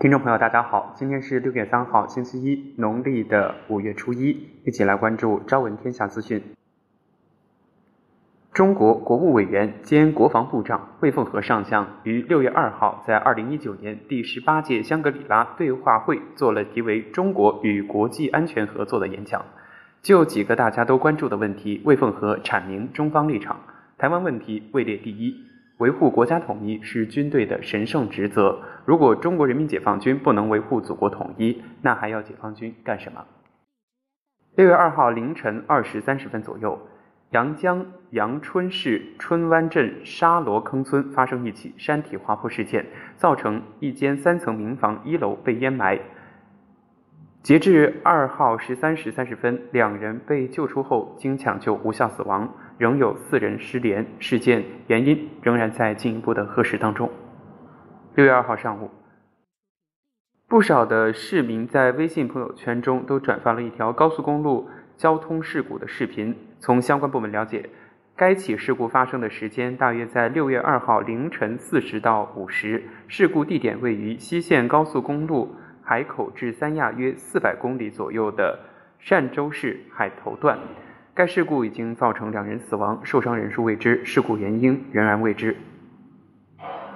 听众朋友，大家好，今天是六月三号，星期一，农历的五月初一，一起来关注朝闻天下资讯。中国国务委员兼国防部长魏凤和上将于六月二号在二零一九年第十八届香格里拉对话会做了题为“中国与国际安全合作”的演讲。就几个大家都关注的问题，魏凤和阐明中方立场。台湾问题位列第一。维护国家统一是军队的神圣职责。如果中国人民解放军不能维护祖国统一，那还要解放军干什么？六月二号凌晨二时三十分左右，阳江阳春市春湾镇沙罗坑村发生一起山体滑坡事件，造成一间三层民房一楼被淹埋。截至二号十三时三十分，两人被救出后经抢救无效死亡。仍有四人失联，事件原因仍然在进一步的核实当中。六月二号上午，不少的市民在微信朋友圈中都转发了一条高速公路交通事故的视频。从相关部门了解，该起事故发生的时间大约在六月二号凌晨四时到五时，事故地点位于西线高速公路海口至三亚约四百公里左右的汕州市海头段。该事故已经造成两人死亡，受伤人数未知，事故原因仍然未知。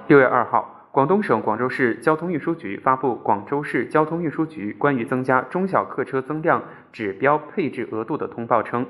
六月二号，广东省广州市交通运输局发布《广州市交通运输局关于增加中小客车增量指标配置额度的通报》称，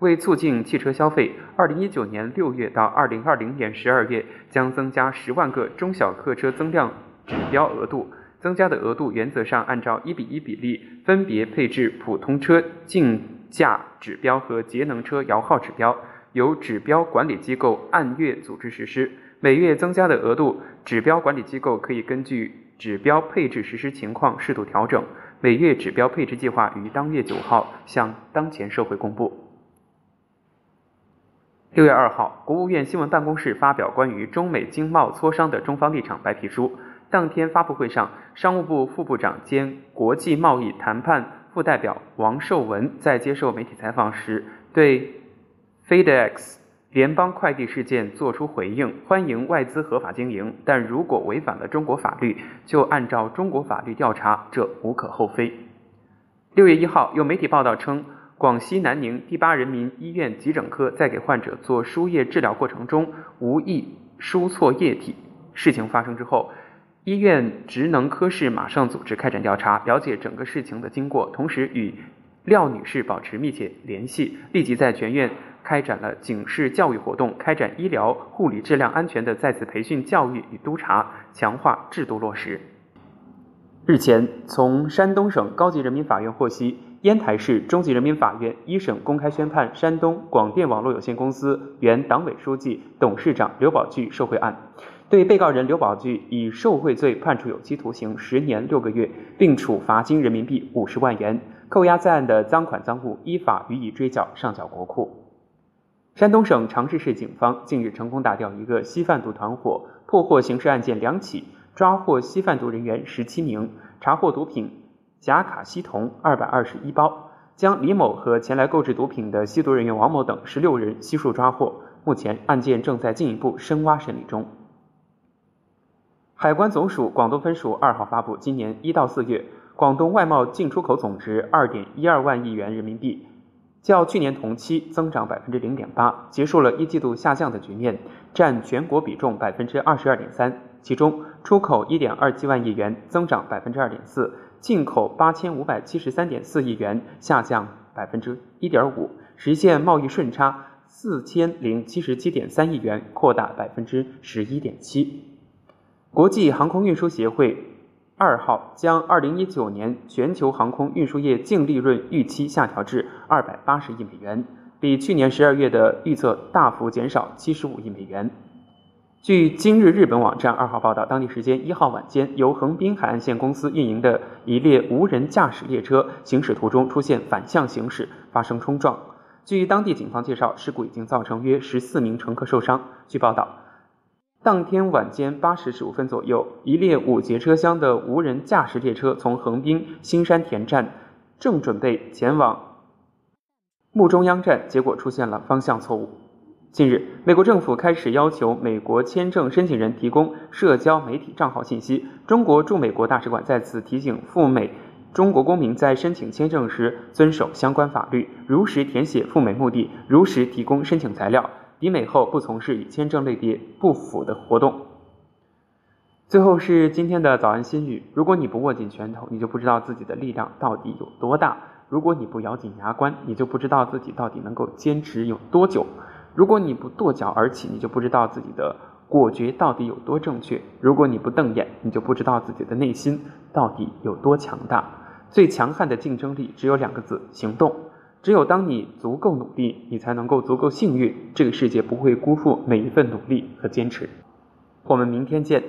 为促进汽车消费，二零一九年六月到二零二零年十二月将增加十万个中小客车增量指标额度。增加的额度原则上按照一比一比例分别配置普通车竞。价指标和节能车摇号指标由指标管理机构按月组织实施，每月增加的额度，指标管理机构可以根据指标配置实施情况适度调整。每月指标配置计划于当月九号向当前社会公布。六月二号，国务院新闻办公室发表关于中美经贸磋商的中方立场白皮书。当天发布会上，商务部副部长兼国际贸易谈判。副代表王受文在接受媒体采访时，对 FedEx 联邦快递事件作出回应：欢迎外资合法经营，但如果违反了中国法律，就按照中国法律调查，这无可厚非。六月一号，有媒体报道称，广西南宁第八人民医院急诊科在给患者做输液治疗过程中无意输错液体。事情发生之后。医院职能科室马上组织开展调查，了解整个事情的经过，同时与廖女士保持密切联系，立即在全院开展了警示教育活动，开展医疗护理质量安全的再次培训教育与督查，强化制度落实。日前，从山东省高级人民法院获悉，烟台市中级人民法院一审公开宣判山东广电网络有限公司原党委书记、董事长刘宝巨受贿案。对被告人刘宝聚以受贿罪判处有期徒刑十年六个月，并处罚金人民币五十万元，扣押在案的赃款赃物依法予以追缴上缴国库。山东省长治市警方近日成功打掉一个吸贩毒团伙，破获刑事案件两起，抓获吸贩毒人员十七名，查获毒品甲卡西酮二百二十一包，将李某和前来购置毒品的吸毒人员王某等十六人悉数抓获。目前案件正在进一步深挖审理中。海关总署广东分署二号发布，今年一到四月，广东外贸进出口总值二点一二万亿元人民币，较去年同期增长百分之零点八，结束了一季度下降的局面，占全国比重百分之二十二点三。其中，出口一点二七万亿元，增长百分之二点四；进口八千五百七十三点四亿元，下降百分之一点五，实现贸易顺差四千零七十七点三亿元，扩大百分之十一点七。国际航空运输协会二号将二零一九年全球航空运输业净利润预期下调至二百八十亿美元，比去年十二月的预测大幅减少七十五亿美元。据今日日本网站二号报道，当地时间一号晚间，由横滨海岸线公司运营的一列无人驾驶列车行驶途中出现反向行驶，发生冲撞。据当地警方介绍，事故已经造成约十四名乘客受伤。据报道。当天晚间八时十五分左右，一列五节车厢的无人驾驶列车从横滨新山田站正准备前往木中央站，结果出现了方向错误。近日，美国政府开始要求美国签证申请人提供社交媒体账号信息。中国驻美国大使馆在此提醒赴美中国公民，在申请签证时遵守相关法律，如实填写赴美目的，如实提供申请材料，抵美后不从事与签证类别不符的活动。最后是今天的早安心语：如果你不握紧拳头，你就不知道自己的力量到底有多大；如果你不咬紧牙关，你就不知道自己到底能够坚持有多久。如果你不跺脚而起，你就不知道自己的果决到底有多正确；如果你不瞪眼，你就不知道自己的内心到底有多强大。最强悍的竞争力只有两个字：行动。只有当你足够努力，你才能够足够幸运。这个世界不会辜负每一份努力和坚持。我们明天见。